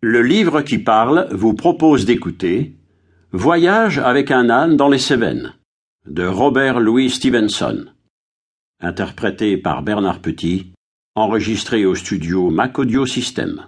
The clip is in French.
Le livre qui parle vous propose d'écouter Voyage avec un âne dans les Cévennes de Robert Louis Stevenson, interprété par Bernard Petit, enregistré au studio Mac Audio System.